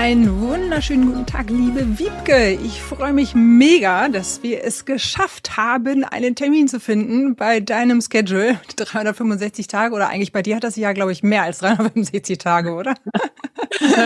Einen wunderschönen guten Tag, liebe Wiebke. Ich freue mich mega, dass wir es geschafft haben, einen Termin zu finden bei deinem Schedule. 365 Tage oder eigentlich bei dir hat das Jahr, glaube ich, mehr als 365 Tage, oder?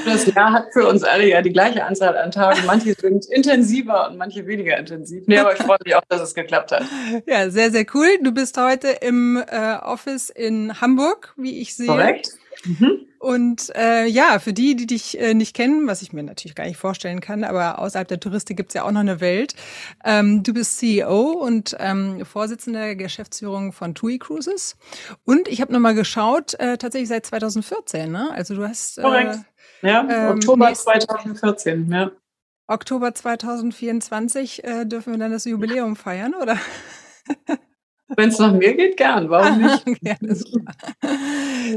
Das Jahr hat für uns alle ja die gleiche Anzahl an Tagen. Manche sind intensiver und manche weniger intensiv. Nee, aber ich freue mich auch, dass es geklappt hat. Ja, sehr, sehr cool. Du bist heute im äh, Office in Hamburg, wie ich sehe. Korrekt. Mhm. Und äh, ja, für die, die dich äh, nicht kennen, was ich mir natürlich gar nicht vorstellen kann, aber außerhalb der Touristik gibt's ja auch noch eine Welt. Ähm, du bist CEO und ähm, Vorsitzender der Geschäftsführung von TUI Cruises. Und ich habe nochmal geschaut, äh, tatsächlich seit 2014, ne? Also du hast... Äh, Korrekt. Ja, ähm, Oktober 2014, ja. Oktober 2024 äh, dürfen wir dann das Jubiläum feiern, oder? Wenn es nach mir geht, gern. Warum nicht? ja,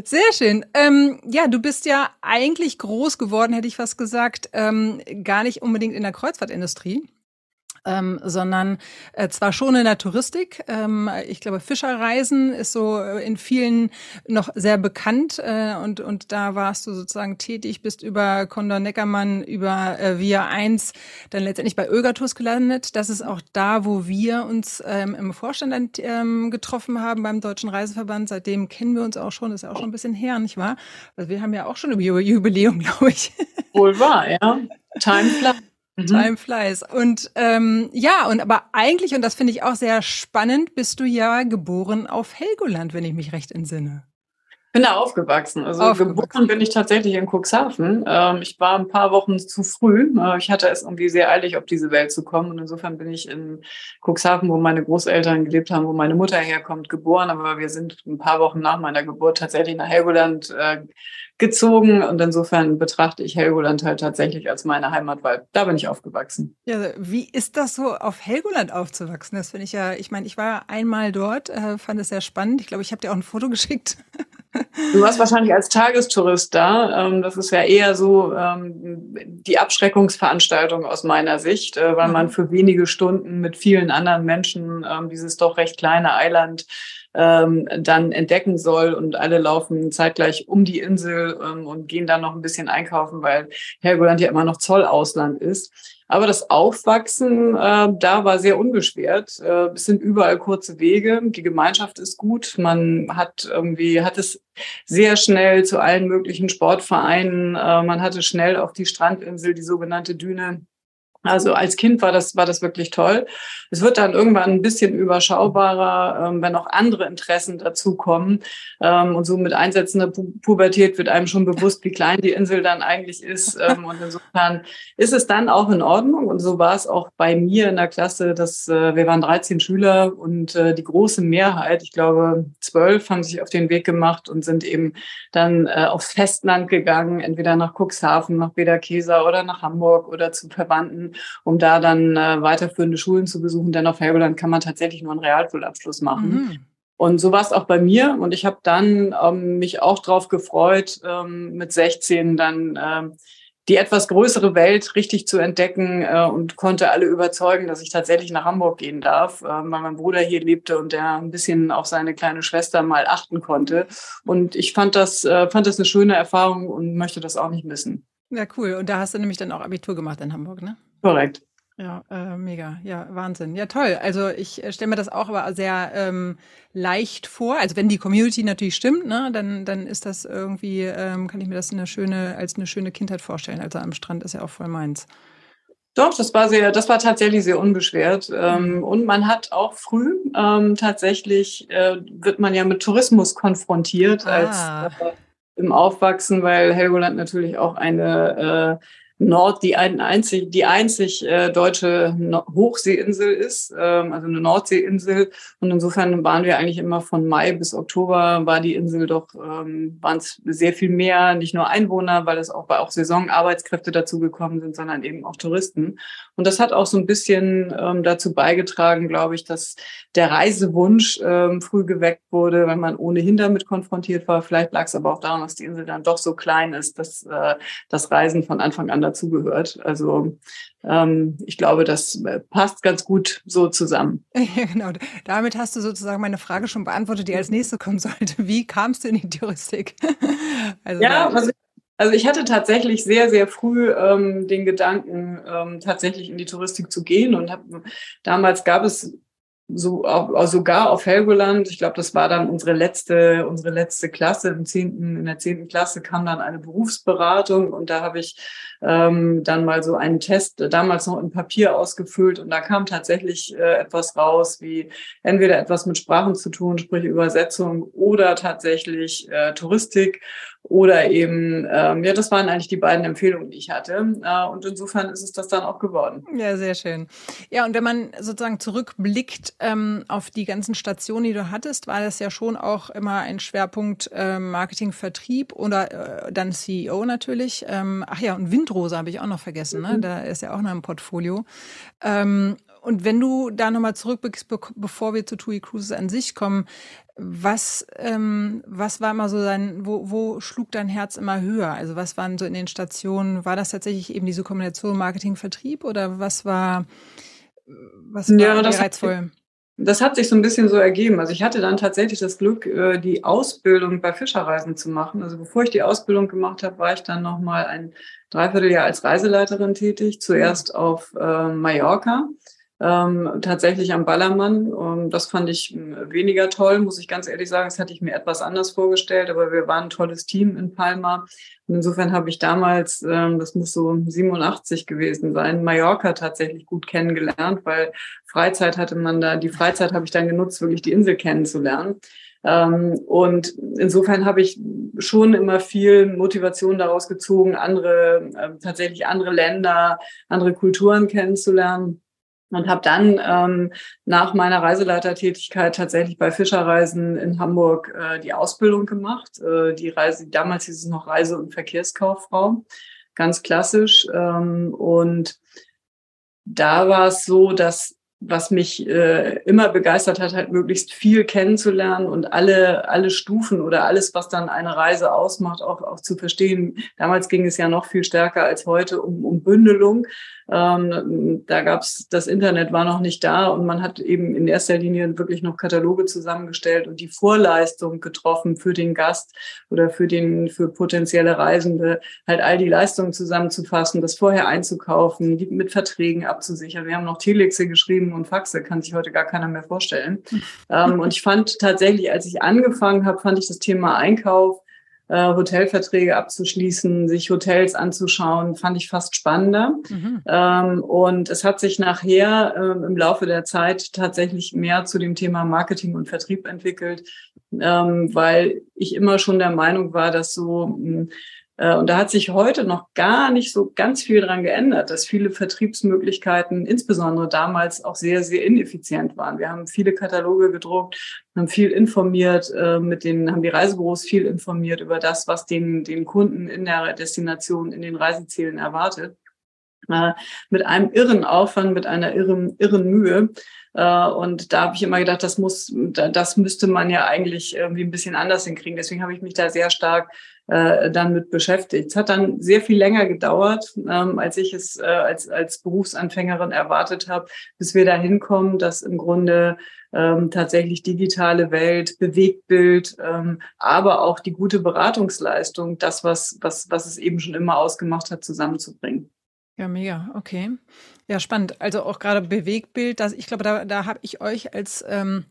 Sehr schön. Ähm, ja, du bist ja eigentlich groß geworden, hätte ich fast gesagt, ähm, gar nicht unbedingt in der Kreuzfahrtindustrie ähm, sondern äh, zwar schon in der Touristik. Ähm, ich glaube, Fischerreisen ist so äh, in vielen noch sehr bekannt äh, und, und da warst du sozusagen tätig, bist über Condor Neckermann, über äh, Via 1 dann letztendlich bei Ögertours gelandet. Das ist auch da, wo wir uns ähm, im Vorstand ähm, getroffen haben beim Deutschen Reiseverband. Seitdem kennen wir uns auch schon, das ist ja auch schon ein bisschen her, nicht wahr? Also wir haben ja auch schon ein Jubiläum, glaube ich. Wohl wahr, ja. Time flies. Mhm. Time flies. Und ähm, ja, und aber eigentlich, und das finde ich auch sehr spannend, bist du ja geboren auf Helgoland, wenn ich mich recht entsinne. Bin da aufgewachsen. Also aufgewachsen. geboren bin ich tatsächlich in Cuxhaven. Ähm, ich war ein paar Wochen zu früh. Äh, ich hatte es irgendwie sehr eilig, auf diese Welt zu kommen. Und insofern bin ich in Cuxhaven, wo meine Großeltern gelebt haben, wo meine Mutter herkommt, geboren. Aber wir sind ein paar Wochen nach meiner Geburt tatsächlich nach Helgoland äh, gezogen und insofern betrachte ich Helgoland halt tatsächlich als meine Heimat, weil da bin ich aufgewachsen. Ja, wie ist das so, auf Helgoland aufzuwachsen? Das finde ich ja, ich meine, ich war einmal dort, äh, fand es sehr spannend. Ich glaube, ich habe dir auch ein Foto geschickt. Du warst wahrscheinlich als Tagestourist da. Ähm, das ist ja eher so ähm, die Abschreckungsveranstaltung aus meiner Sicht, äh, weil man mhm. für wenige Stunden mit vielen anderen Menschen ähm, dieses doch recht kleine Eiland ähm, dann entdecken soll und alle laufen zeitgleich um die Insel ähm, und gehen dann noch ein bisschen einkaufen, weil Helgoland ja immer noch Zollausland ist. Aber das Aufwachsen äh, da war sehr unbeschwert. Äh, es sind überall kurze Wege. Die Gemeinschaft ist gut. Man hat irgendwie, hat es sehr schnell zu allen möglichen Sportvereinen. Äh, man hatte schnell auf die Strandinsel, die sogenannte Düne, also als Kind war das, war das wirklich toll. Es wird dann irgendwann ein bisschen überschaubarer, ähm, wenn auch andere Interessen dazukommen. Ähm, und so mit einsetzender Pu Pubertät wird einem schon bewusst, wie klein die Insel dann eigentlich ist. Ähm, und insofern ist es dann auch in Ordnung. Und so war es auch bei mir in der Klasse, dass äh, wir waren 13 Schüler und äh, die große Mehrheit, ich glaube zwölf, haben sich auf den Weg gemacht und sind eben dann äh, aufs Festland gegangen, entweder nach Cuxhaven, nach Bederkesa oder nach Hamburg oder zu Verwandten um da dann äh, weiterführende Schulen zu besuchen. Denn auf Helgoland kann man tatsächlich nur einen Realschulabschluss machen. Mhm. Und so war es auch bei mir. Und ich habe dann ähm, mich auch drauf gefreut, ähm, mit 16 dann ähm, die etwas größere Welt richtig zu entdecken äh, und konnte alle überzeugen, dass ich tatsächlich nach Hamburg gehen darf, äh, weil mein Bruder hier lebte und der ein bisschen auf seine kleine Schwester mal achten konnte. Und ich fand das, äh, fand das eine schöne Erfahrung und möchte das auch nicht missen. Ja, cool. Und da hast du nämlich dann auch Abitur gemacht in Hamburg, ne? Korrekt. Ja, äh, mega. Ja, Wahnsinn. Ja, toll. Also ich äh, stelle mir das auch aber sehr ähm, leicht vor. Also wenn die Community natürlich stimmt, ne, dann, dann ist das irgendwie, ähm, kann ich mir das eine schöne, als eine schöne Kindheit vorstellen. Also am Strand ist ja auch voll meins. Doch, das war sehr, das war tatsächlich sehr unbeschwert. Ähm, und man hat auch früh ähm, tatsächlich äh, wird man ja mit Tourismus konfrontiert ah. als äh, im Aufwachsen, weil Helgoland natürlich auch eine äh, Nord, die ein, einzig, die einzig äh, deutsche Hochseeinsel ist, ähm, also eine Nordseeinsel. Und insofern waren wir eigentlich immer von Mai bis Oktober war die Insel doch, ähm, waren es sehr viel mehr, nicht nur Einwohner, weil es auch, weil auch Saisonarbeitskräfte dazugekommen sind, sondern eben auch Touristen. Und das hat auch so ein bisschen ähm, dazu beigetragen, glaube ich, dass der Reisewunsch ähm, früh geweckt wurde, wenn man ohnehin damit konfrontiert war. Vielleicht lag es aber auch daran, dass die Insel dann doch so klein ist, dass äh, das Reisen von Anfang an dazugehört. Also ähm, ich glaube, das äh, passt ganz gut so zusammen. Ja, genau. Damit hast du sozusagen meine Frage schon beantwortet, die als nächste kommen sollte. Wie kamst du in die Touristik? Also ja, also also ich hatte tatsächlich sehr, sehr früh ähm, den Gedanken, ähm, tatsächlich in die Touristik zu gehen und hab, damals gab es so sogar auf Helgoland, ich glaube, das war dann unsere letzte, unsere letzte Klasse im zehnten, in der zehnten Klasse kam dann eine Berufsberatung und da habe ich ähm, dann mal so einen Test damals noch in Papier ausgefüllt und da kam tatsächlich äh, etwas raus, wie entweder etwas mit Sprachen zu tun, sprich Übersetzung oder tatsächlich äh, Touristik oder eben, ähm, ja, das waren eigentlich die beiden Empfehlungen, die ich hatte. Äh, und insofern ist es das dann auch geworden. Ja, sehr schön. Ja, und wenn man sozusagen zurückblickt ähm, auf die ganzen Stationen, die du hattest, war das ja schon auch immer ein Schwerpunkt äh, Marketing, Vertrieb oder äh, dann CEO natürlich. Ähm, ach ja, und Windrose habe ich auch noch vergessen, ne? Mhm. Da ist ja auch noch im Portfolio. Und wenn du da nochmal zurückblickst, bevor wir zu TUI Cruises an sich kommen, was, ähm, was war immer so dein, wo, wo schlug dein Herz immer höher? Also was waren so in den Stationen, war das tatsächlich eben diese Kombination Marketing, Vertrieb oder was war, was war ja, das reizvoll? Hat, das hat sich so ein bisschen so ergeben. Also ich hatte dann tatsächlich das Glück, äh, die Ausbildung bei Fischerreisen zu machen. Also bevor ich die Ausbildung gemacht habe, war ich dann nochmal ein Dreivierteljahr als Reiseleiterin tätig. Zuerst auf äh, Mallorca ähm, tatsächlich am Ballermann. Und ähm, das fand ich hm, weniger toll, muss ich ganz ehrlich sagen. Das hatte ich mir etwas anders vorgestellt, aber wir waren ein tolles Team in Palma. Und insofern habe ich damals, ähm, das muss so 87 gewesen sein, Mallorca tatsächlich gut kennengelernt, weil Freizeit hatte man da, die Freizeit habe ich dann genutzt, wirklich die Insel kennenzulernen. Ähm, und insofern habe ich schon immer viel Motivation daraus gezogen, andere, äh, tatsächlich andere Länder, andere Kulturen kennenzulernen und habe dann ähm, nach meiner Reiseleitertätigkeit tatsächlich bei Fischerreisen in Hamburg äh, die Ausbildung gemacht. Äh, die Reise, damals hieß es noch Reise- und Verkehrskauffrau, ganz klassisch. Ähm, und da war es so, dass was mich äh, immer begeistert hat, halt möglichst viel kennenzulernen und alle, alle Stufen oder alles, was dann eine Reise ausmacht, auch, auch zu verstehen. Damals ging es ja noch viel stärker als heute um, um Bündelung. Ähm, da gab's das Internet war noch nicht da und man hat eben in erster Linie wirklich noch Kataloge zusammengestellt und die Vorleistung getroffen für den Gast oder für den für potenzielle Reisende, halt all die Leistungen zusammenzufassen, das vorher einzukaufen, die mit Verträgen abzusichern. Wir haben noch Telexe geschrieben und Faxe, kann sich heute gar keiner mehr vorstellen. ähm, und ich fand tatsächlich, als ich angefangen habe, fand ich das Thema Einkauf äh, Hotelverträge abzuschließen, sich Hotels anzuschauen, fand ich fast spannender. Mhm. Ähm, und es hat sich nachher äh, im Laufe der Zeit tatsächlich mehr zu dem Thema Marketing und Vertrieb entwickelt, ähm, weil ich immer schon der Meinung war, dass so mh, hm, und da hat sich heute noch gar nicht so ganz viel dran geändert, dass viele Vertriebsmöglichkeiten, insbesondere damals, auch sehr, sehr ineffizient waren. Wir haben viele Kataloge gedruckt, haben viel informiert, äh, mit denen haben die Reisebüros viel informiert über das, was den, den Kunden in der Destination, in den Reisezielen erwartet. Äh, mit einem irren Aufwand, mit einer irren, irren Mühe. Und da habe ich immer gedacht, das muss, das müsste man ja eigentlich irgendwie ein bisschen anders hinkriegen. Deswegen habe ich mich da sehr stark äh, dann mit beschäftigt. Es hat dann sehr viel länger gedauert, ähm, als ich es äh, als, als Berufsanfängerin erwartet habe, bis wir da hinkommen, dass im Grunde ähm, tatsächlich digitale Welt, Bewegtbild, ähm, aber auch die gute Beratungsleistung, das, was, was, was es eben schon immer ausgemacht hat, zusammenzubringen. Ja, mega, okay. Ja, spannend. Also auch gerade Bewegtbild, das, ich glaube, da, da habe ich euch als ähm,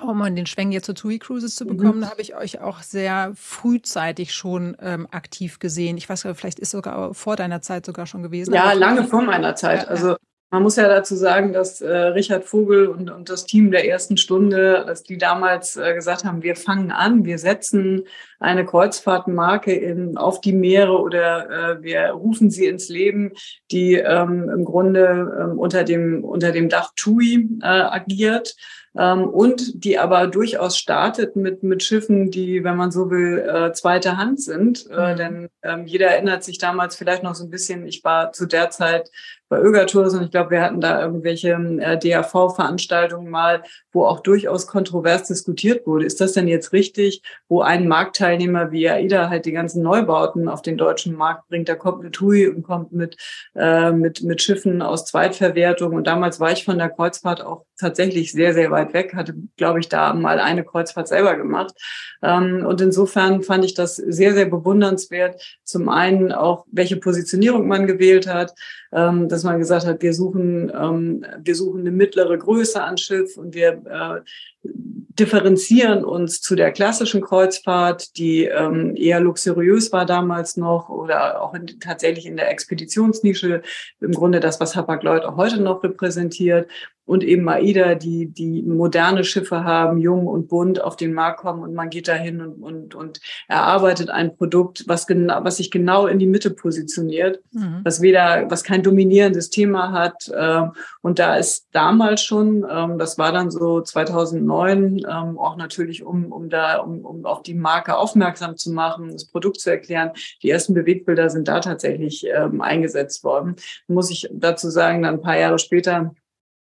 um den Schwenk jetzt zu TUI Cruises zu bekommen, mhm. da habe ich euch auch sehr frühzeitig schon ähm, aktiv gesehen. Ich weiß, vielleicht ist sogar vor deiner Zeit sogar schon gewesen. Ja, lange vor meiner Zeit. Ja, also man muss ja dazu sagen, dass äh, Richard Vogel und, und das Team der ersten Stunde, dass die damals äh, gesagt haben, wir fangen an, wir setzen eine Kreuzfahrtenmarke in, auf die Meere oder äh, wir rufen sie ins Leben, die ähm, im Grunde ähm, unter, dem, unter dem Dach TUI äh, agiert ähm, und die aber durchaus startet mit, mit Schiffen, die, wenn man so will, äh, zweite Hand sind. Äh, mhm. denn ähm, jeder erinnert sich damals vielleicht noch so ein bisschen, ich war zu der Zeit bei Ögertours und ich glaube, wir hatten da irgendwelche äh, DAV-Veranstaltungen mal, wo auch durchaus kontrovers diskutiert wurde. Ist das denn jetzt richtig, wo ein Marktteilnehmer wie AIDA halt die ganzen Neubauten auf den deutschen Markt bringt? Da kommt mit TUI und kommt mit, äh, mit, mit Schiffen aus Zweitverwertung. Und damals war ich von der Kreuzfahrt auch tatsächlich sehr, sehr weit weg, hatte, glaube ich, da mal eine Kreuzfahrt selber gemacht. Ähm, und insofern fand ich das sehr, sehr bewundernswert. Zum einen auch, welche Positionierung man gewählt hat, ähm, dass man gesagt hat, wir suchen, ähm, wir suchen eine mittlere Größe an Schiff und wir äh, differenzieren uns zu der klassischen Kreuzfahrt, die ähm, eher luxuriös war damals noch oder auch in, tatsächlich in der Expeditionsnische, im Grunde das, was Hapag-Lloyd auch heute noch repräsentiert und eben AIDA, die, die moderne Schiffe haben, jung und bunt auf den Markt kommen und man geht dahin und, und, und erarbeitet ein Produkt, was genau, was sich genau in die Mitte positioniert, mhm. was weder, was kein dominierendes Thema hat. Äh, und da ist damals schon, ähm, das war dann so 2009, ähm, auch natürlich, um, um da, um, um auf die Marke aufmerksam zu machen, das Produkt zu erklären. Die ersten Bewegbilder sind da tatsächlich ähm, eingesetzt worden. Muss ich dazu sagen, dann ein paar Jahre später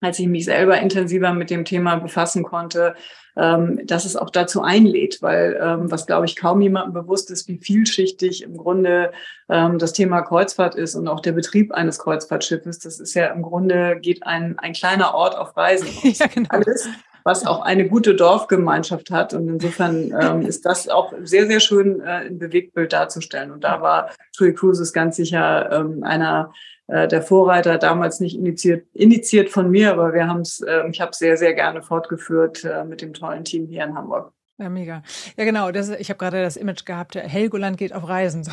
als ich mich selber intensiver mit dem Thema befassen konnte, ähm, dass es auch dazu einlädt, weil ähm, was, glaube ich, kaum jemandem bewusst ist, wie vielschichtig im Grunde ähm, das Thema Kreuzfahrt ist und auch der Betrieb eines Kreuzfahrtschiffes. Das ist ja im Grunde, geht ein, ein kleiner Ort auf Reisen. ja, genau. Alles, was auch eine gute Dorfgemeinschaft hat. Und insofern ähm, ist das auch sehr, sehr schön äh, im Bewegtbild darzustellen. Und da war TUI Cruises ganz sicher ähm, einer äh, der Vorreiter damals nicht initiiert, initiiert von mir, aber wir haben es, äh, ich habe sehr, sehr gerne fortgeführt äh, mit dem tollen Team hier in Hamburg. Ja, mega. Ja, genau. Das, ich habe gerade das Image gehabt, Helgoland geht auf Reisen.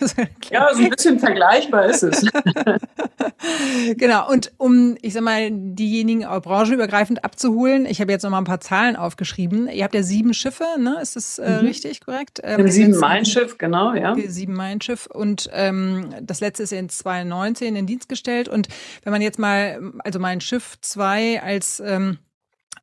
So. ja, so ein bisschen vergleichbar ist es. genau. Und um, ich sag mal, diejenigen auch branchenübergreifend abzuholen, ich habe jetzt noch mal ein paar Zahlen aufgeschrieben. Ihr habt ja sieben Schiffe, ne? Ist das äh, mhm. richtig, korrekt? Ähm, sieben Mein-Schiff, genau, ja. Sieben Mein-Schiff. Und ähm, das letzte ist in 2019 in Dienst gestellt. Und wenn man jetzt mal, also mein Schiff 2 als ähm,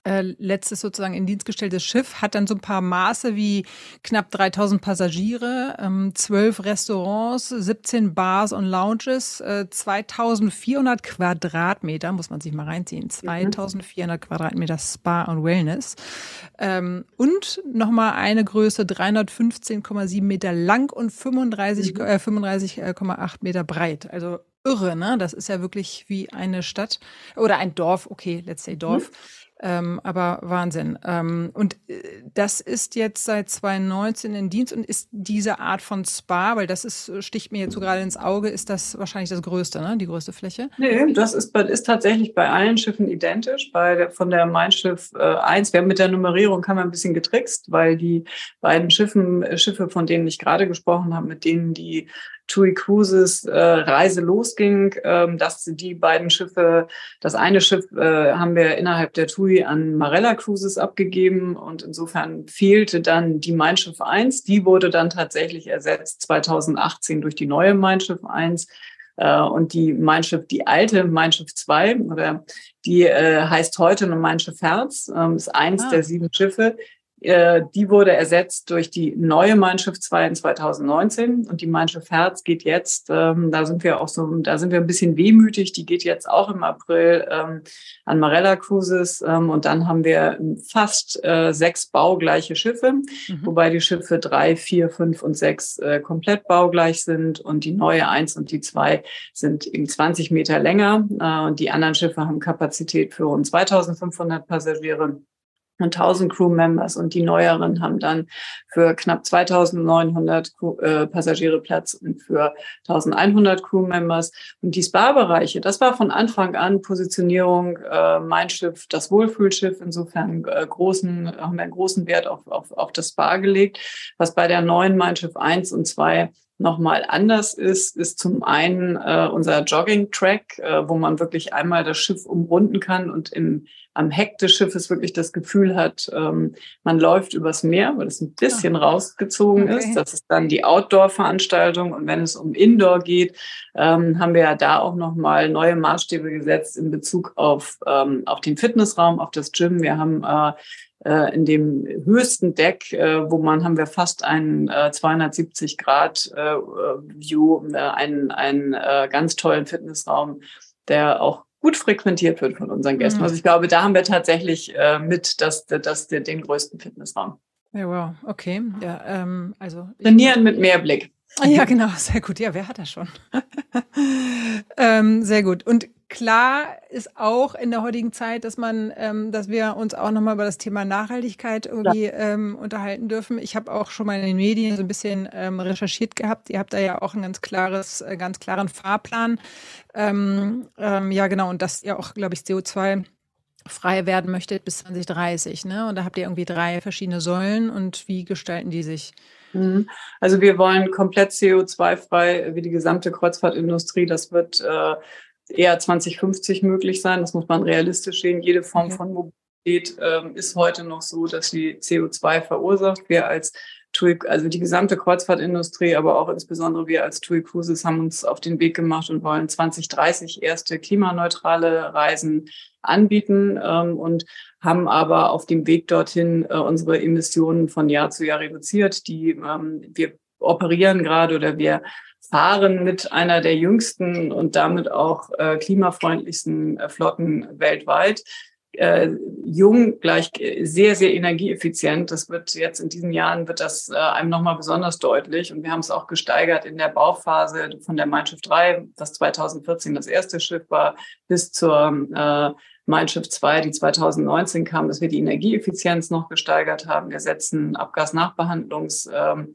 äh, letztes sozusagen in Dienst gestelltes Schiff hat dann so ein paar Maße wie knapp 3000 Passagiere, ähm, 12 Restaurants, 17 Bars und Lounges, äh, 2400 Quadratmeter, muss man sich mal reinziehen, 2400 mhm. Quadratmeter Spa und Wellness ähm, und nochmal eine Größe 315,7 Meter lang und 35,8 mhm. äh, 35, äh, Meter breit. Also irre, ne? Das ist ja wirklich wie eine Stadt oder ein Dorf, okay, let's say Dorf. Mhm. Ähm, aber Wahnsinn. Ähm, und äh, das ist jetzt seit 2019 in Dienst und ist diese Art von Spa, weil das ist, sticht mir jetzt so gerade ins Auge, ist das wahrscheinlich das größte, ne? die größte Fläche? Nee, das ist, ist tatsächlich bei allen Schiffen identisch. Bei der, von der Mein Schiff äh, 1, wir haben mit der Nummerierung haben wir ein bisschen getrickst, weil die beiden Schiffen, äh, Schiffe, von denen ich gerade gesprochen habe, mit denen die TUI Cruises äh, Reise losging, ähm, dass die beiden Schiffe, das eine Schiff äh, haben wir innerhalb der TUI an Marella Cruises abgegeben und insofern fehlte dann die Mein Schiff 1. Die wurde dann tatsächlich ersetzt 2018 durch die neue Mein Schiff 1. Äh, und die Mein Schiff, die alte Mein Schiff 2, oder die äh, heißt heute noch Mein Schiff Herz, ähm, ist eins ah. der sieben Schiffe, die wurde ersetzt durch die neue Mein Schiff 2 in 2019 und die Mein Schiff Herz geht jetzt, ähm, da sind wir auch so, da sind wir ein bisschen wehmütig, die geht jetzt auch im April ähm, an Marella Cruises. Ähm, und dann haben wir fast äh, sechs baugleiche Schiffe, mhm. wobei die Schiffe drei, vier, fünf und sechs äh, komplett baugleich sind. Und die neue eins und die zwei sind eben 20 Meter länger äh, und die anderen Schiffe haben Kapazität für rund 2500 Passagiere und 1000 Crew-Members und die neueren haben dann für knapp 2900 Crew, äh, Passagiere Platz und für 1100 Crew-Members. Und die Spa-Bereiche, das war von Anfang an Positionierung äh, Mein Schiff, das Wohlfühlschiff. Insofern äh, großen, haben wir einen großen Wert auf, auf, auf das Spa gelegt, was bei der neuen Mein Schiff 1 und 2 nochmal anders ist, ist zum einen äh, unser Jogging-Track, äh, wo man wirklich einmal das Schiff umrunden kann und im, am Heck des Schiffes wirklich das Gefühl hat, ähm, man läuft übers Meer, weil es ein bisschen ah. rausgezogen okay. ist. Das ist dann die Outdoor-Veranstaltung. Und wenn es um Indoor geht, ähm, haben wir ja da auch nochmal neue Maßstäbe gesetzt in Bezug auf, ähm, auf den Fitnessraum, auf das Gym. Wir haben äh, äh, in dem höchsten Deck, äh, wo man haben wir fast einen äh, 270 Grad äh, View, äh, einen, einen äh, ganz tollen Fitnessraum der auch gut frequentiert wird von unseren Gästen. Mhm. Also ich glaube, da haben wir tatsächlich äh, mit das, das, den größten Fitnessraum. Ja, wow, okay. Ja, ähm, also Trainieren mit mehr Blick. Ja, genau, sehr gut. Ja, wer hat das schon? ähm, sehr gut. Und klar ist auch in der heutigen Zeit, dass man, ähm, dass wir uns auch nochmal über das Thema Nachhaltigkeit irgendwie ähm, unterhalten dürfen. Ich habe auch schon mal in den Medien so ein bisschen ähm, recherchiert gehabt. Ihr habt da ja auch einen ganz klares, äh, ganz klaren Fahrplan. Ähm, ähm, ja, genau. Und dass ihr auch, glaube ich, CO2 frei werden möchtet bis 2030. Ne? Und da habt ihr irgendwie drei verschiedene Säulen. Und wie gestalten die sich? Mhm. Also wir wollen komplett CO2-frei wie die gesamte Kreuzfahrtindustrie. Das wird äh, eher 2050 möglich sein. Das muss man realistisch sehen. Jede Form okay. von Mobilität ähm, ist heute noch so, dass sie CO2 verursacht. Wir als TUI, also die gesamte Kreuzfahrtindustrie, aber auch insbesondere wir als TUI Cruises haben uns auf den Weg gemacht und wollen 2030 erste klimaneutrale Reisen anbieten ähm, und haben aber auf dem Weg dorthin äh, unsere Emissionen von Jahr zu Jahr reduziert. Die ähm, wir operieren gerade oder wir fahren mit einer der jüngsten und damit auch äh, klimafreundlichsten äh, Flotten weltweit. Äh, jung gleich sehr, sehr energieeffizient. Das wird jetzt in diesen Jahren wird das äh, einem nochmal besonders deutlich. Und wir haben es auch gesteigert in der Bauphase von der Mein Schiff 3, das 2014 das erste Schiff war, bis zur äh, Mein Schiff 2, die 2019 kam, dass wir die Energieeffizienz noch gesteigert haben. Wir setzen Abgasnachbehandlungs ähm,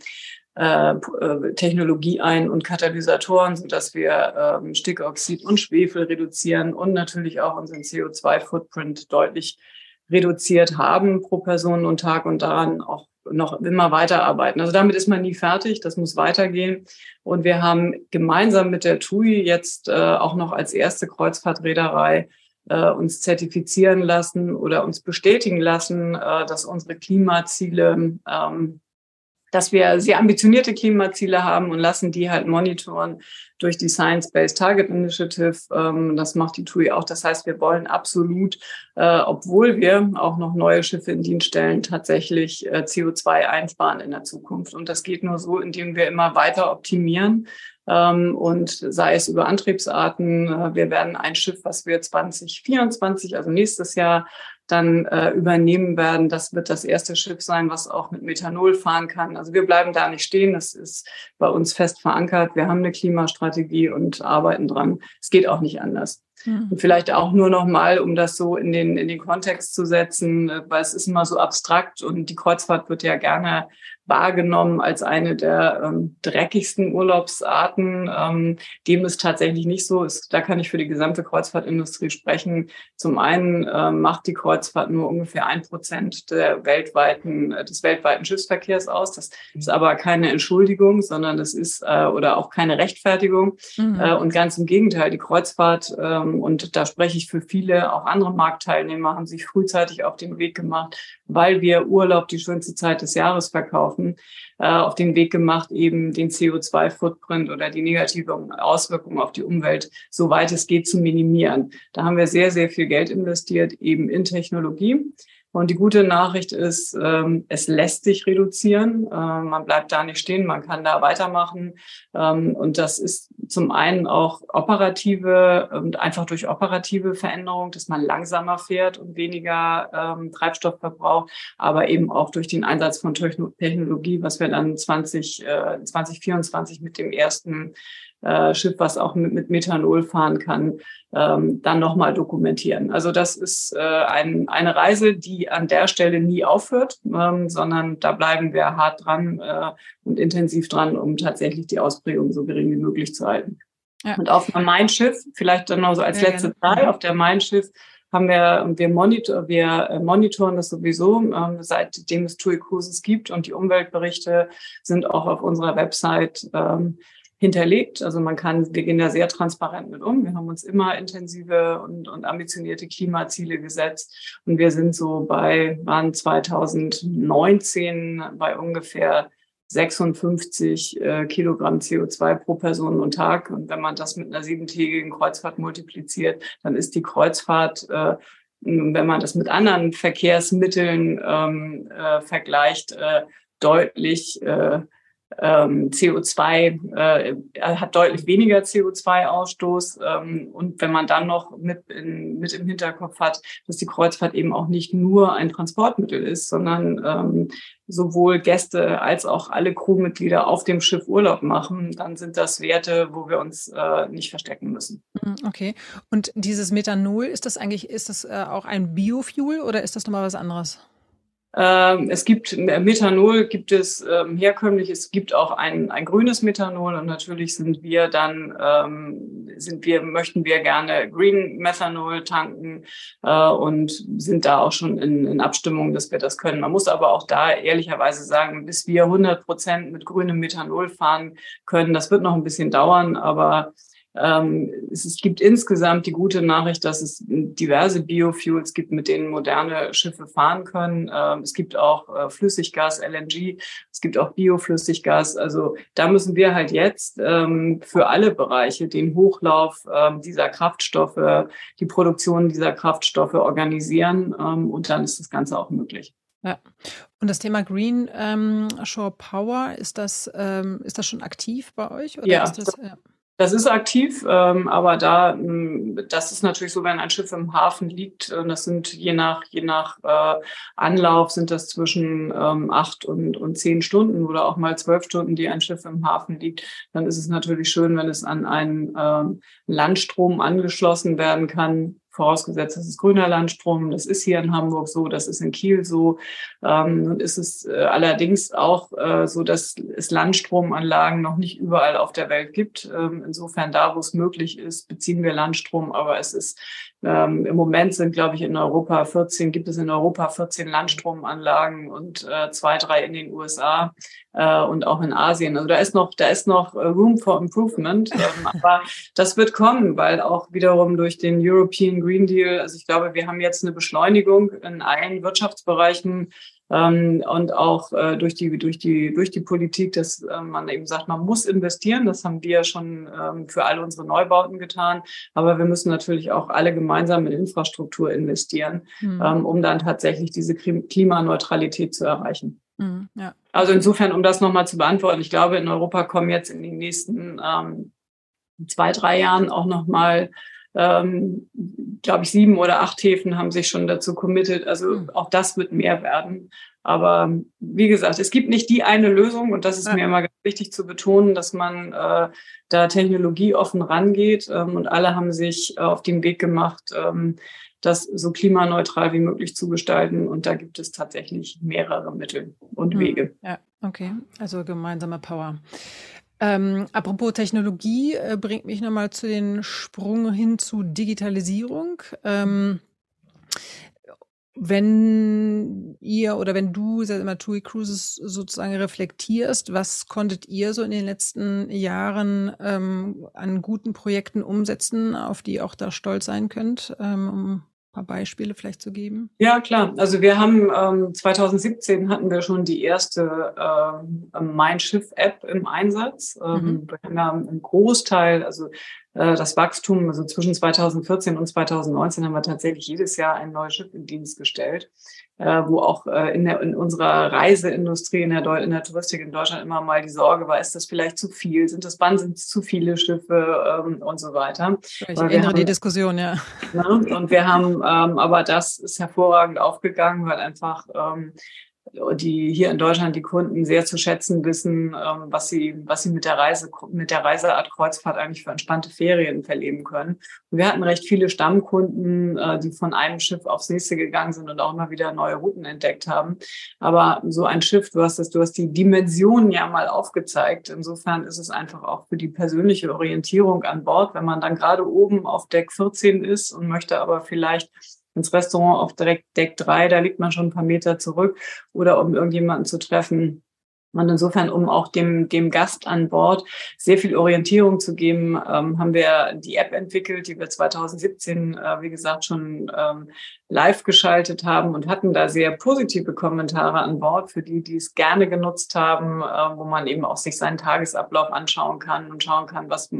äh, äh, ein und Katalysatoren, so dass wir ähm, Stickoxid und Schwefel reduzieren und natürlich auch unseren CO2-Footprint deutlich reduziert haben pro Person und Tag und daran auch noch immer weiterarbeiten. Also damit ist man nie fertig, das muss weitergehen. Und wir haben gemeinsam mit der TUI jetzt äh, auch noch als erste Kreuzfahrtreederei äh, uns zertifizieren lassen oder uns bestätigen lassen, äh, dass unsere Klimaziele ähm, dass wir sehr ambitionierte Klimaziele haben und lassen die halt monitoren durch die Science-Based Target Initiative. Ähm, das macht die TUI auch. Das heißt, wir wollen absolut, äh, obwohl wir auch noch neue Schiffe in Dienst stellen, tatsächlich äh, CO2 einsparen in der Zukunft. Und das geht nur so, indem wir immer weiter optimieren. Ähm, und sei es über Antriebsarten. Äh, wir werden ein Schiff, was wir 2024, also nächstes Jahr, dann äh, übernehmen werden. Das wird das erste Schiff sein, was auch mit Methanol fahren kann. Also wir bleiben da nicht stehen. Das ist bei uns fest verankert. Wir haben eine Klimastrategie und arbeiten dran. Es geht auch nicht anders. Mhm. Und vielleicht auch nur noch mal, um das so in den, in den Kontext zu setzen, äh, weil es ist immer so abstrakt und die Kreuzfahrt wird ja gerne wahrgenommen als eine der ähm, dreckigsten Urlaubsarten. Ähm, dem ist tatsächlich nicht so. Ist, da kann ich für die gesamte Kreuzfahrtindustrie sprechen. Zum einen äh, macht die Kreuzfahrt nur ungefähr ein Prozent der weltweiten, äh, des weltweiten Schiffsverkehrs aus. Das ist aber keine Entschuldigung, sondern das ist äh, oder auch keine Rechtfertigung. Mhm. Äh, und ganz im Gegenteil, die Kreuzfahrt, ähm, und da spreche ich für viele, auch andere Marktteilnehmer, haben sich frühzeitig auf den Weg gemacht, weil wir Urlaub die schönste Zeit des Jahres verkaufen, äh, auf den Weg gemacht, eben den CO2-Footprint oder die negativen Auswirkungen auf die Umwelt, soweit es geht, zu minimieren. Da haben wir sehr, sehr viel Geld investiert, eben in Technologie. Und die gute Nachricht ist, ähm, es lässt sich reduzieren. Äh, man bleibt da nicht stehen, man kann da weitermachen. Ähm, und das ist zum einen auch operative und einfach durch operative Veränderung, dass man langsamer fährt und weniger ähm, Treibstoff verbraucht, aber eben auch durch den Einsatz von Technologie, was wir dann 20, äh, 2024 mit dem ersten äh, Schiff, was auch mit, mit Methanol fahren kann, ähm, dann nochmal dokumentieren. Also das ist äh, ein, eine Reise, die an der Stelle nie aufhört, ähm, sondern da bleiben wir hart dran äh, und intensiv dran, um tatsächlich die Ausprägung so gering wie möglich zu halten. Ja. Und auf dem Main-Schiff, vielleicht dann noch so als ja, letzte Zahl, auf der Main-Schiff haben wir, wir, monitor, wir äh, monitoren das sowieso, ähm, seitdem es TUI Cruises gibt und die Umweltberichte sind auch auf unserer Website ähm, hinterlegt. Also man kann, wir gehen da sehr transparent mit um. Wir haben uns immer intensive und, und ambitionierte Klimaziele gesetzt. Und wir sind so bei, waren 2019 bei ungefähr 56 äh, Kilogramm CO2 pro Person und Tag. Und wenn man das mit einer siebentägigen Kreuzfahrt multipliziert, dann ist die Kreuzfahrt, äh, wenn man das mit anderen Verkehrsmitteln ähm, äh, vergleicht, äh, deutlich äh, ähm, CO2, äh, hat deutlich weniger CO2-Ausstoß. Ähm, und wenn man dann noch mit, in, mit im Hinterkopf hat, dass die Kreuzfahrt eben auch nicht nur ein Transportmittel ist, sondern ähm, sowohl Gäste als auch alle Crewmitglieder auf dem Schiff Urlaub machen, dann sind das Werte, wo wir uns äh, nicht verstecken müssen. Mhm, okay. Und dieses Methanol, ist das eigentlich, ist das äh, auch ein Biofuel oder ist das nochmal was anderes? Ähm, es gibt Methanol, gibt es ähm, herkömmlich, es gibt auch ein, ein grünes Methanol und natürlich sind wir dann, ähm, sind wir, möchten wir gerne Green Methanol tanken äh, und sind da auch schon in, in Abstimmung, dass wir das können. Man muss aber auch da ehrlicherweise sagen, bis wir 100 Prozent mit grünem Methanol fahren können, das wird noch ein bisschen dauern, aber es, es, gibt insgesamt die gute Nachricht, dass es diverse Biofuels gibt, mit denen moderne Schiffe fahren können. Ähm, es gibt auch äh, Flüssiggas, LNG, es gibt auch Bioflüssiggas. Also da müssen wir halt jetzt ähm, für alle Bereiche den Hochlauf ähm, dieser Kraftstoffe, die Produktion dieser Kraftstoffe organisieren ähm, und dann ist das Ganze auch möglich. Ja. Und das Thema Green ähm, Shore Power, ist das, ähm, ist das schon aktiv bei euch? Oder ja, ist das, ja. Das ist aktiv, ähm, aber da, ähm, das ist natürlich so, wenn ein Schiff im Hafen liegt, äh, das sind je nach, je nach äh, Anlauf sind das zwischen ähm, acht und, und zehn Stunden oder auch mal zwölf Stunden, die ein Schiff im Hafen liegt. Dann ist es natürlich schön, wenn es an einen ähm, Landstrom angeschlossen werden kann, vorausgesetzt, das ist grüner Landstrom. Das ist hier in Hamburg so, das ist in Kiel so. Ähm, nun ist es äh, allerdings auch äh, so, dass es Landstromanlagen noch nicht überall auf der Welt gibt. Ähm, insofern da, wo es möglich ist, beziehen wir Landstrom, aber es ist ähm, Im Moment sind, glaube ich, in Europa 14, gibt es in Europa 14 Landstromanlagen und äh, zwei, drei in den USA äh, und auch in Asien. Also da ist noch, da ist noch äh, Room for Improvement. Ähm, aber das wird kommen, weil auch wiederum durch den European Green Deal, also ich glaube, wir haben jetzt eine Beschleunigung in allen Wirtschaftsbereichen ähm, und auch äh, durch die durch die durch die Politik, dass äh, man eben sagt, man muss investieren. Das haben wir schon ähm, für alle unsere Neubauten getan, aber wir müssen natürlich auch alle gemeinsam in Infrastruktur investieren, mhm. ähm, um dann tatsächlich diese Klimaneutralität zu erreichen. Mhm, ja. Also insofern, um das nochmal zu beantworten, ich glaube, in Europa kommen jetzt in den nächsten ähm, zwei drei Jahren auch nochmal ähm, glaube ich, sieben oder acht Häfen haben sich schon dazu committed. Also hm. auch das wird mehr werden. Aber wie gesagt, es gibt nicht die eine Lösung und das ist ja. mir immer ganz wichtig zu betonen, dass man äh, da technologieoffen rangeht ähm, und alle haben sich äh, auf den Weg gemacht, ähm, das so klimaneutral wie möglich zu gestalten. Und da gibt es tatsächlich mehrere Mittel und hm. Wege. Ja, okay. Also gemeinsame Power. Ähm, apropos Technologie, äh, bringt mich nochmal zu den Sprung hin zu Digitalisierung. Ähm, wenn ihr oder wenn du immer TUI Cruises sozusagen reflektierst, was konntet ihr so in den letzten Jahren ähm, an guten Projekten umsetzen, auf die ihr auch da stolz sein könnt, ähm, um paar Beispiele vielleicht zu geben? Ja, klar. Also wir haben ähm, 2017 hatten wir schon die erste äh, Mein Schiff-App im Einsatz. Ähm, mhm. Wir haben einen Großteil, also das Wachstum, also zwischen 2014 und 2019 haben wir tatsächlich jedes Jahr ein neues Schiff in Dienst gestellt äh, wo auch äh, in, der, in unserer Reiseindustrie, in der, in der Touristik in Deutschland immer mal die Sorge war, ist das vielleicht zu viel? Sind das, wann sind es zu viele Schiffe ähm, und so weiter? Ich erinnere haben, die Diskussion, ja. Ne? Und wir haben, ähm, aber das ist hervorragend aufgegangen, weil einfach ähm, die hier in Deutschland die Kunden sehr zu schätzen wissen, ähm, was sie, was sie mit der Reise, mit der Reiseart Kreuzfahrt eigentlich für entspannte Ferien verleben können. Wir hatten recht viele Stammkunden, äh, die von einem Schiff aufs nächste gegangen sind und auch immer wieder neue Routen entdeckt haben. Aber so ein Schiff, du hast das, du hast die Dimensionen ja mal aufgezeigt. Insofern ist es einfach auch für die persönliche Orientierung an Bord, wenn man dann gerade oben auf Deck 14 ist und möchte aber vielleicht ins Restaurant auf direkt Deck 3, da liegt man schon ein paar Meter zurück oder um irgendjemanden zu treffen. Und insofern, um auch dem, dem Gast an Bord sehr viel Orientierung zu geben, ähm, haben wir die App entwickelt, die wir 2017, äh, wie gesagt, schon ähm, live geschaltet haben und hatten da sehr positive Kommentare an Bord für die, die es gerne genutzt haben, äh, wo man eben auch sich seinen Tagesablauf anschauen kann und schauen kann, was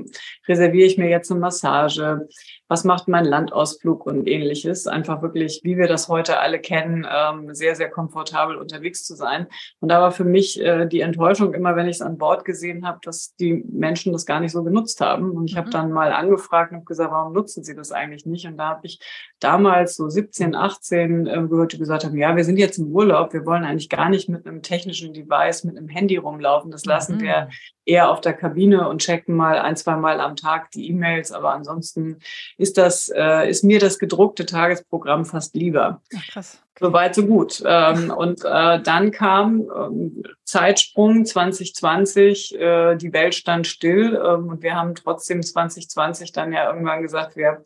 reserviere ich mir jetzt eine Massage, was macht mein Landausflug und ähnliches. Einfach wirklich, wie wir das heute alle kennen, ähm, sehr, sehr komfortabel unterwegs zu sein. Und da war für mich äh, die Enttäuschung immer, wenn ich es an Bord gesehen habe, dass die Menschen das gar nicht so genutzt haben. Und ich mhm. habe dann mal angefragt und gesagt, warum nutzen sie das eigentlich nicht? Und da habe ich damals so 17, 18 äh, gehört, die gesagt haben, ja, wir sind jetzt im Urlaub, wir wollen eigentlich gar nicht mit einem technischen Device, mit einem Handy rumlaufen. Das lassen mhm. wir eher auf der Kabine und checken mal ein, zwei Mal am Tag die E-Mails. Aber ansonsten ist das, äh, ist mir das gedruckte Tagesprogramm fast lieber. Ach, krass. Soweit, so gut. Ähm, und äh, dann kam ähm, Zeitsprung 2020, äh, die Welt stand still ähm, und wir haben trotzdem 2020 dann ja irgendwann gesagt, wir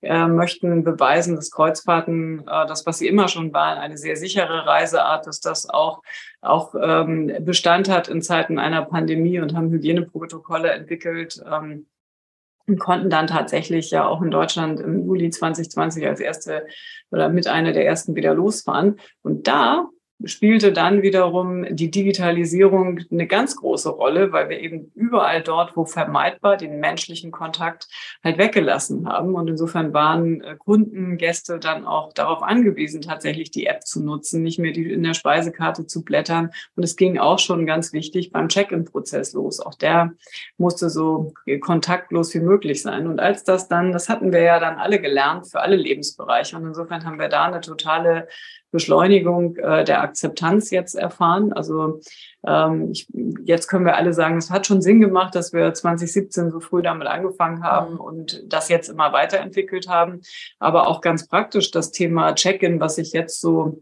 äh, möchten beweisen, dass Kreuzfahrten, äh, das, was sie immer schon waren, eine sehr sichere Reiseart, dass das auch, auch ähm, Bestand hat in Zeiten einer Pandemie und haben Hygieneprotokolle entwickelt. Ähm, und konnten dann tatsächlich ja auch in Deutschland im Juli 2020 als erste oder mit einer der ersten wieder losfahren. Und da spielte dann wiederum die Digitalisierung eine ganz große Rolle, weil wir eben überall dort, wo vermeidbar, den menschlichen Kontakt halt weggelassen haben. Und insofern waren äh, Kunden, Gäste dann auch darauf angewiesen, tatsächlich die App zu nutzen, nicht mehr die in der Speisekarte zu blättern. Und es ging auch schon ganz wichtig beim Check-in-Prozess los. Auch der musste so kontaktlos wie möglich sein. Und als das dann, das hatten wir ja dann alle gelernt für alle Lebensbereiche. Und insofern haben wir da eine totale Beschleunigung äh, der Akzeptanz jetzt erfahren. Also ähm, ich, jetzt können wir alle sagen, es hat schon Sinn gemacht, dass wir 2017 so früh damit angefangen haben mhm. und das jetzt immer weiterentwickelt haben. Aber auch ganz praktisch das Thema Check-in, was ich jetzt so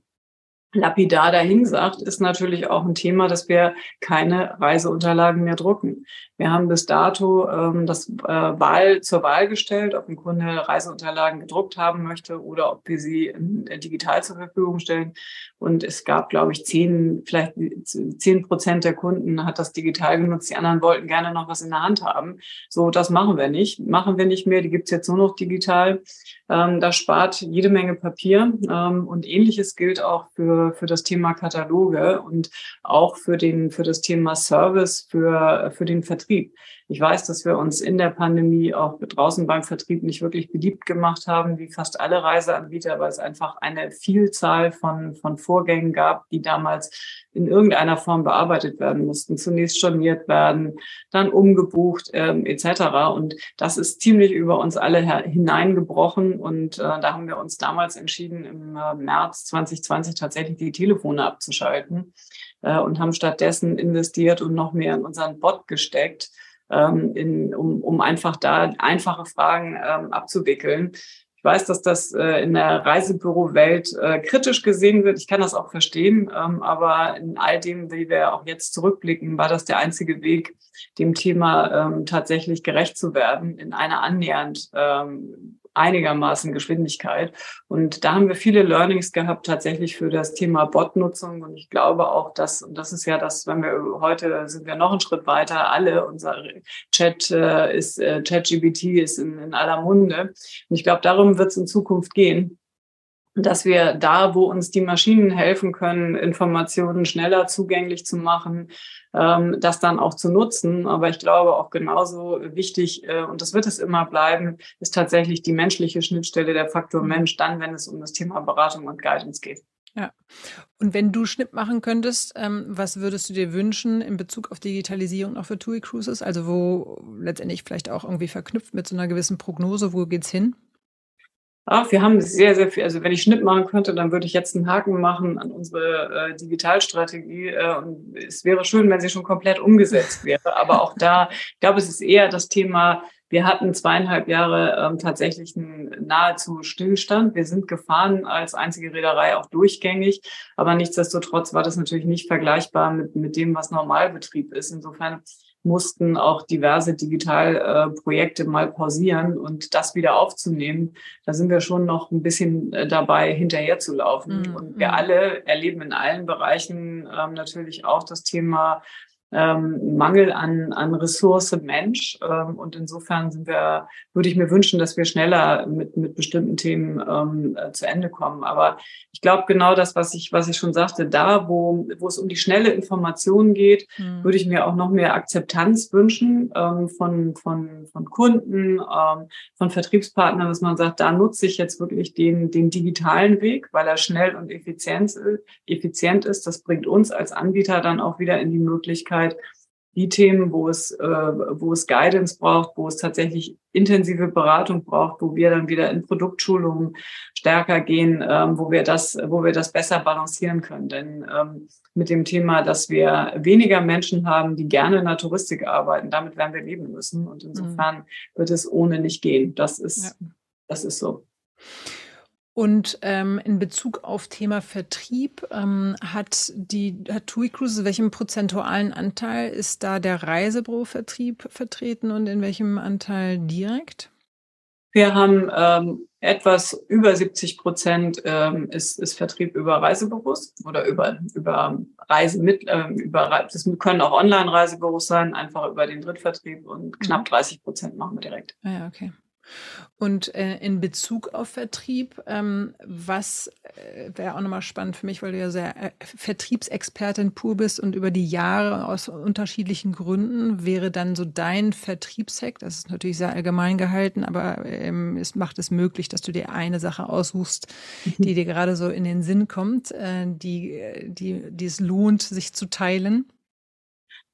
lapidar dahin sagt, ist natürlich auch ein Thema, dass wir keine Reiseunterlagen mehr drucken. Wir haben bis dato ähm, das äh, Wahl zur Wahl gestellt, ob ein Kunde Reiseunterlagen gedruckt haben möchte oder ob wir sie äh, digital zur Verfügung stellen. Und es gab, glaube ich, zehn, vielleicht zehn Prozent der Kunden hat das digital genutzt. Die anderen wollten gerne noch was in der Hand haben. So, das machen wir nicht. Machen wir nicht mehr. Die gibt's jetzt nur noch digital. Ähm, das spart jede Menge Papier. Ähm, und ähnliches gilt auch für, für das Thema Kataloge und auch für den, für das Thema Service, für, für den Vertrieb Vertrieb. Ich weiß, dass wir uns in der Pandemie auch draußen beim Vertrieb nicht wirklich beliebt gemacht haben, wie fast alle Reiseanbieter, weil es einfach eine Vielzahl von, von Vorgängen gab, die damals in irgendeiner Form bearbeitet werden mussten. Zunächst storniert werden, dann umgebucht ähm, etc. Und das ist ziemlich über uns alle hineingebrochen. Und äh, da haben wir uns damals entschieden, im äh, März 2020 tatsächlich die Telefone abzuschalten äh, und haben stattdessen investiert und noch mehr in unseren Bot gesteckt, ähm, in, um, um einfach da einfache Fragen ähm, abzuwickeln. Ich weiß, dass das äh, in der Reisebürowelt äh, kritisch gesehen wird. Ich kann das auch verstehen. Ähm, aber in all dem, wie wir auch jetzt zurückblicken, war das der einzige Weg, dem Thema ähm, tatsächlich gerecht zu werden, in einer annähernd ähm, einigermaßen Geschwindigkeit. Und da haben wir viele Learnings gehabt tatsächlich für das Thema Bot-Nutzung. Und ich glaube auch, dass, und das ist ja das, wenn wir heute sind wir noch einen Schritt weiter, alle, unser Chat äh, ist, äh, ChatGBT ist in, in aller Munde. Und ich glaube, darum wird es in Zukunft gehen dass wir da, wo uns die Maschinen helfen können, Informationen schneller zugänglich zu machen, ähm, das dann auch zu nutzen. Aber ich glaube auch genauso wichtig, äh, und das wird es immer bleiben, ist tatsächlich die menschliche Schnittstelle, der Faktor Mensch, dann, wenn es um das Thema Beratung und Guidance geht. Ja. Und wenn du Schnitt machen könntest, ähm, was würdest du dir wünschen in Bezug auf Digitalisierung auch für TUI Cruises? Also wo letztendlich vielleicht auch irgendwie verknüpft mit so einer gewissen Prognose, wo geht's hin? Ach, wir haben sehr, sehr viel. Also wenn ich Schnitt machen könnte, dann würde ich jetzt einen Haken machen an unsere äh, Digitalstrategie. Äh, und es wäre schön, wenn sie schon komplett umgesetzt wäre. Aber auch da, ich glaube, es ist eher das Thema, wir hatten zweieinhalb Jahre ähm, tatsächlich einen nahezu Stillstand. Wir sind gefahren als einzige Reederei auch durchgängig. Aber nichtsdestotrotz war das natürlich nicht vergleichbar mit, mit dem, was Normalbetrieb ist. Insofern mussten auch diverse Digitalprojekte äh, mal pausieren und das wieder aufzunehmen. Da sind wir schon noch ein bisschen äh, dabei, hinterherzulaufen. Mhm. Und wir mhm. alle erleben in allen Bereichen ähm, natürlich auch das Thema ähm, Mangel an, an Ressource Mensch. Ähm, und insofern sind wir, würde ich mir wünschen, dass wir schneller mit, mit bestimmten Themen ähm, äh, zu Ende kommen. Aber ich glaube, genau das, was ich, was ich schon sagte, da, wo, wo es um die schnelle Information geht, mhm. würde ich mir auch noch mehr Akzeptanz wünschen ähm, von, von, von Kunden, ähm, von Vertriebspartnern, dass man sagt, da nutze ich jetzt wirklich den, den digitalen Weg, weil er schnell und effizient, effizient ist. Das bringt uns als Anbieter dann auch wieder in die Möglichkeit, Zeit die Themen, wo es, äh, wo es Guidance braucht, wo es tatsächlich intensive Beratung braucht, wo wir dann wieder in Produktschulungen stärker gehen, ähm, wo wir das, wo wir das besser balancieren können. Denn ähm, mit dem Thema, dass wir weniger Menschen haben, die gerne in der Touristik arbeiten, damit werden wir leben müssen. Und insofern mhm. wird es ohne nicht gehen. Das ist, ja. das ist so. Und ähm, in Bezug auf Thema Vertrieb ähm, hat die hat TUI Cruises welchem prozentualen Anteil ist da der Reisebürovertrieb vertreten und in welchem Anteil direkt? Wir haben ähm, etwas über 70 Prozent ähm, ist, ist Vertrieb über Reisebüros oder über über Reise mit ähm, über das können auch Online-Reisebüros sein, einfach über den Drittvertrieb und knapp 30 mhm. Prozent machen wir direkt. Ah ja, okay. Und äh, in Bezug auf Vertrieb, ähm, was äh, wäre auch nochmal spannend für mich, weil du ja sehr äh, Vertriebsexpertin pur bist und über die Jahre aus unterschiedlichen Gründen wäre dann so dein Vertriebshack, das ist natürlich sehr allgemein gehalten, aber ähm, es macht es möglich, dass du dir eine Sache aussuchst, mhm. die dir gerade so in den Sinn kommt, äh, die, die, die es lohnt, sich zu teilen.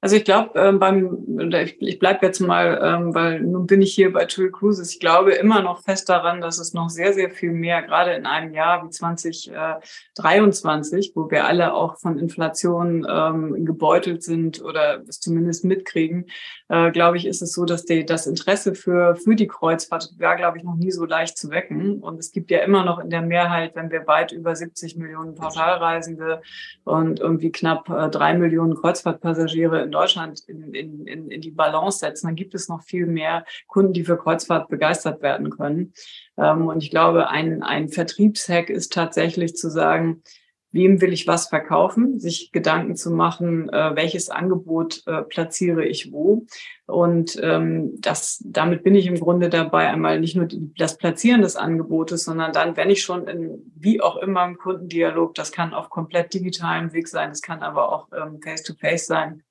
Also ich glaube, ähm, beim, ich, ich bleibe jetzt mal, ähm, weil nun bin ich hier bei Tool Cruises. Ich glaube immer noch fest daran, dass es noch sehr, sehr viel mehr, gerade in einem Jahr wie 2023, wo wir alle auch von Inflation ähm, gebeutelt sind oder es zumindest mitkriegen, äh, glaube ich, ist es so, dass die, das Interesse für, für die Kreuzfahrt war, glaube ich, noch nie so leicht zu wecken. Und es gibt ja immer noch in der Mehrheit, wenn wir weit über 70 Millionen Pauschalreisende und irgendwie knapp äh, drei Millionen Kreuzfahrtpassagiere in Deutschland in, in, in, in die Balance setzen, dann gibt es noch viel mehr Kunden, die für Kreuzfahrt begeistert werden können. Ähm, und ich glaube, ein, ein Vertriebshack ist tatsächlich zu sagen, wem will ich was verkaufen, sich Gedanken zu machen, äh, welches Angebot äh, platziere ich wo. Und ähm, das, damit bin ich im Grunde dabei, einmal nicht nur die, das Platzieren des Angebotes, sondern dann, wenn ich schon in wie auch immer im Kundendialog, das kann auf komplett digitalem Weg sein, das kann aber auch ähm, face-to-face sein,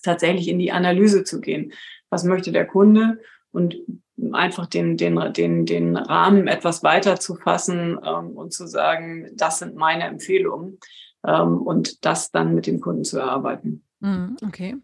tatsächlich in die Analyse zu gehen. Was möchte der Kunde? Und einfach den, den, den, den Rahmen etwas weiter zu fassen ähm, und zu sagen, das sind meine Empfehlungen ähm, und das dann mit dem Kunden zu erarbeiten. Mhm, okay.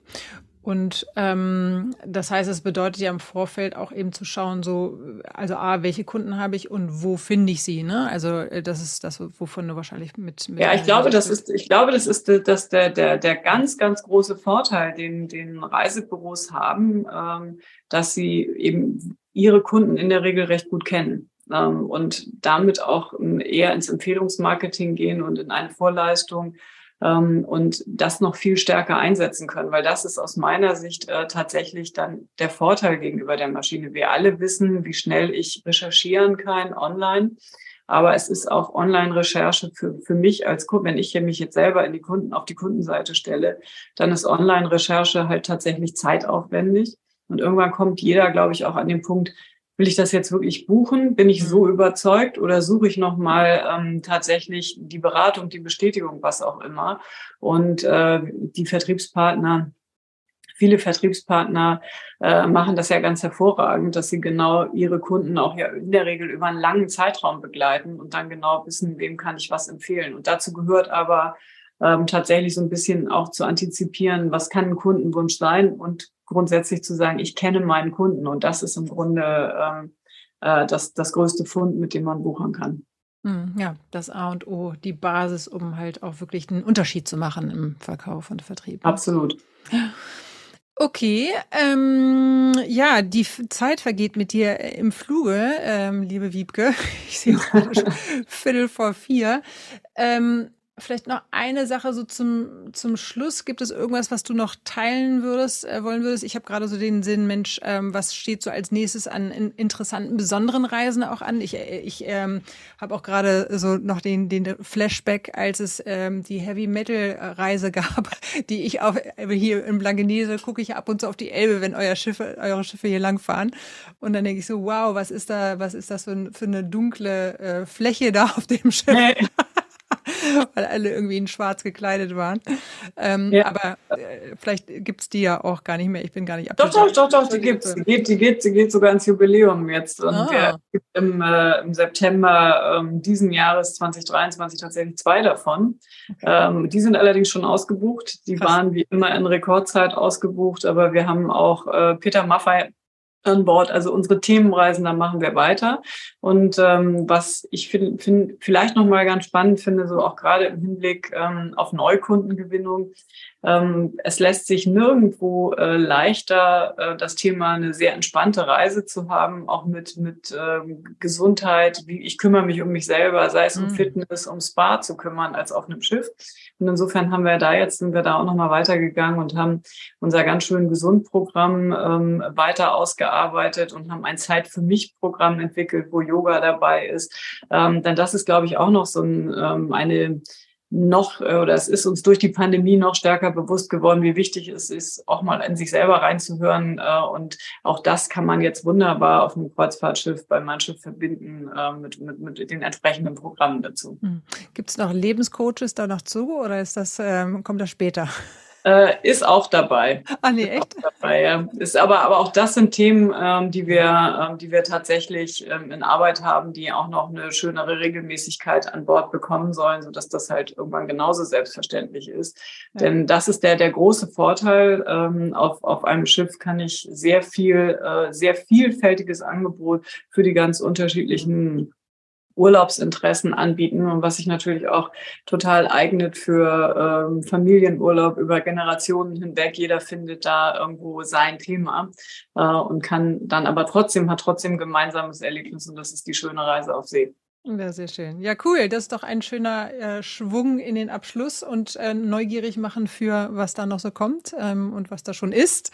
Und ähm, das heißt, es bedeutet ja im Vorfeld auch eben zu schauen, so, also A, welche Kunden habe ich und wo finde ich sie, ne? Also äh, das ist das, wovon du wahrscheinlich mit. mit ja, ich glaube, das ist, ich glaube, das ist das der, der, der ganz, ganz große Vorteil, den, den Reisebüros haben, ähm, dass sie eben ihre Kunden in der Regel recht gut kennen ähm, und damit auch ähm, eher ins Empfehlungsmarketing gehen und in eine Vorleistung ähm, und das noch viel stärker einsetzen können, weil das ist aus meiner Sicht äh, tatsächlich dann der Vorteil gegenüber der Maschine. Wir alle wissen, wie schnell ich recherchieren kann online. Aber es ist auch Online-Recherche für, für mich als Kunde. Wenn ich mich jetzt selber in die Kunden, auf die Kundenseite stelle, dann ist Online-Recherche halt tatsächlich zeitaufwendig. Und irgendwann kommt jeder, glaube ich, auch an den Punkt, will ich das jetzt wirklich buchen? Bin ich so mhm. überzeugt oder suche ich nochmal ähm, tatsächlich die Beratung, die Bestätigung, was auch immer? Und äh, die Vertriebspartner, viele Vertriebspartner äh, machen das ja ganz hervorragend, dass sie genau ihre Kunden auch ja in der Regel über einen langen Zeitraum begleiten und dann genau wissen, wem kann ich was empfehlen. Und dazu gehört aber ähm, tatsächlich so ein bisschen auch zu antizipieren, was kann ein Kundenwunsch sein und grundsätzlich zu sagen, ich kenne meinen Kunden und das ist im Grunde ähm, äh, das, das größte Fund, mit dem man buchern kann. Hm, ja, das A und O, die Basis, um halt auch wirklich einen Unterschied zu machen im Verkauf und Vertrieb. Absolut. Okay, ähm, ja, die Zeit vergeht mit dir im Fluge, ähm, liebe Wiebke. Ich sehe auch Viertel vor vier. Ähm, Vielleicht noch eine Sache so zum, zum Schluss. Gibt es irgendwas, was du noch teilen würdest, äh, wollen würdest? Ich habe gerade so den Sinn, Mensch, ähm, was steht so als nächstes an in interessanten, besonderen Reisen auch an? Ich, äh, ich ähm, habe auch gerade so noch den, den Flashback, als es ähm, die Heavy Metal Reise gab, die ich auf, äh, hier in Blankenese gucke ich ab und zu auf die Elbe, wenn euer Schiffe, eure Schiffe hier langfahren. Und dann denke ich so, wow, was ist da, was ist das für, für eine dunkle äh, Fläche da auf dem Schiff? Nee. weil alle irgendwie in schwarz gekleidet waren. Ähm, ja. Aber äh, vielleicht gibt's die ja auch gar nicht mehr. Ich bin gar nicht. Doch, doch, doch, doch, die gibt's. Die geht, die geht, die geht sogar ins Jubiläum jetzt. Und ah. wir gibt im, äh, im September ähm, diesen Jahres 2023 tatsächlich zwei davon. Okay. Ähm, die sind allerdings schon ausgebucht. Die Krass. waren wie immer in Rekordzeit ausgebucht, aber wir haben auch äh, Peter Maffei an Bord. Also unsere Themenreisen, da machen wir weiter. Und ähm, was ich find, find, vielleicht noch mal ganz spannend finde, so auch gerade im Hinblick ähm, auf Neukundengewinnung, es lässt sich nirgendwo äh, leichter äh, das Thema eine sehr entspannte Reise zu haben, auch mit mit ähm, Gesundheit. Wie ich kümmere mich um mich selber, sei es um mhm. Fitness, um Spa zu kümmern, als auf einem Schiff. Und insofern haben wir da jetzt sind wir da auch noch mal weitergegangen und haben unser ganz schön Gesundprogramm ähm, weiter ausgearbeitet und haben ein Zeit für mich Programm entwickelt, wo Yoga dabei ist. Ähm, denn das ist, glaube ich, auch noch so ein, ähm, eine noch äh, oder es ist uns durch die Pandemie noch stärker bewusst geworden, wie wichtig es ist, auch mal in sich selber reinzuhören. Äh, und auch das kann man jetzt wunderbar auf einem Kreuzfahrtschiff bei Mannschiff verbinden äh, mit, mit, mit den entsprechenden Programmen dazu. Hm. Gibt es noch Lebenscoaches da noch zu oder ist das, ähm, kommt das später? Äh, ist auch dabei. Ah, nee, echt? Dabei, ja. Ist aber, aber auch das sind Themen, ähm, die wir, ähm, die wir tatsächlich ähm, in Arbeit haben, die auch noch eine schönere Regelmäßigkeit an Bord bekommen sollen, sodass das halt irgendwann genauso selbstverständlich ist. Ja. Denn das ist der, der große Vorteil. Ähm, auf, auf einem Schiff kann ich sehr viel, äh, sehr vielfältiges Angebot für die ganz unterschiedlichen Urlaubsinteressen anbieten und was sich natürlich auch total eignet für ähm, Familienurlaub über Generationen hinweg. Jeder findet da irgendwo sein Thema äh, und kann dann aber trotzdem, hat trotzdem gemeinsames Erlebnis und das ist die schöne Reise auf See. Ja, sehr schön. Ja, cool. Das ist doch ein schöner äh, Schwung in den Abschluss und äh, neugierig machen für, was da noch so kommt ähm, und was da schon ist.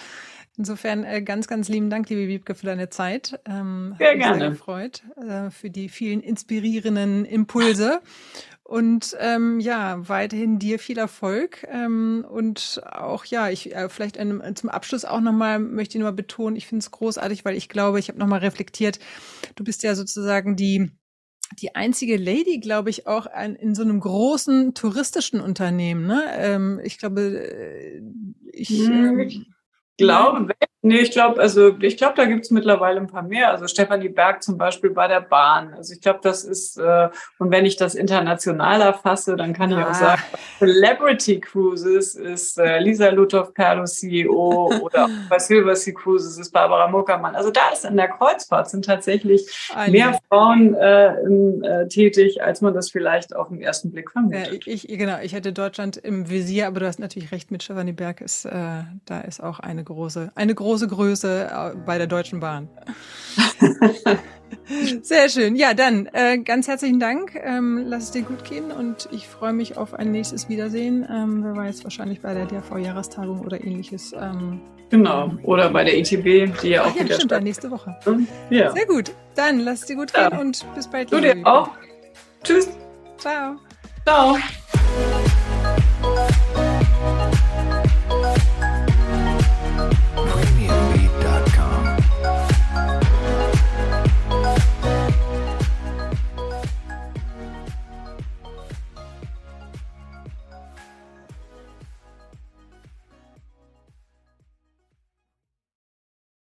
Insofern äh, ganz, ganz lieben Dank, liebe Wiebke, für deine Zeit. Ähm, sehr gerne. Sehr gefreut äh, für die vielen inspirierenden Impulse. Und ähm, ja, weiterhin dir viel Erfolg. Ähm, und auch ja, ich äh, vielleicht einem, zum Abschluss auch nochmal möchte ich nur betonen, ich finde es großartig, weil ich glaube, ich habe nochmal reflektiert, du bist ja sozusagen die die einzige Lady, glaube ich, auch ein, in so einem großen touristischen Unternehmen. Ne? Ähm, ich glaube, äh, ich. Hm, ähm, glaube, nee, ich glaube, also ich glaube, da gibt es mittlerweile ein paar mehr. Also Stefanie Berg zum Beispiel bei der Bahn. Also ich glaube, das ist, äh, und wenn ich das international erfasse, dann kann ich auch ah. sagen, Celebrity Cruises ist äh, Lisa Lutow-Perlo CEO oder auch bei Silver Sea Cruises ist Barbara Muckermann. Also da ist in der Kreuzfahrt sind tatsächlich Einige. mehr Frauen äh, äh, tätig, als man das vielleicht auf den ersten Blick vermutet. ich, genau, ich hätte Deutschland im Visier, aber du hast natürlich recht mit Stefanie Berg ist, äh, da ist auch eine große, eine große Größe äh, bei der Deutschen Bahn. Sehr schön. Ja, dann äh, ganz herzlichen Dank. Ähm, lass es dir gut gehen und ich freue mich auf ein nächstes Wiedersehen. Ähm, wer weiß, wahrscheinlich bei der DRV-Jahrestagung oder ähnliches. Ähm, genau, oder bei der ITB, die ja auch Ach, ja, wieder stimmt, statt. nächste Woche. Ja. Sehr gut. Dann lass es dir gut gehen ja. und bis bald. Du dir auch. Tschüss. Ciao. Ciao.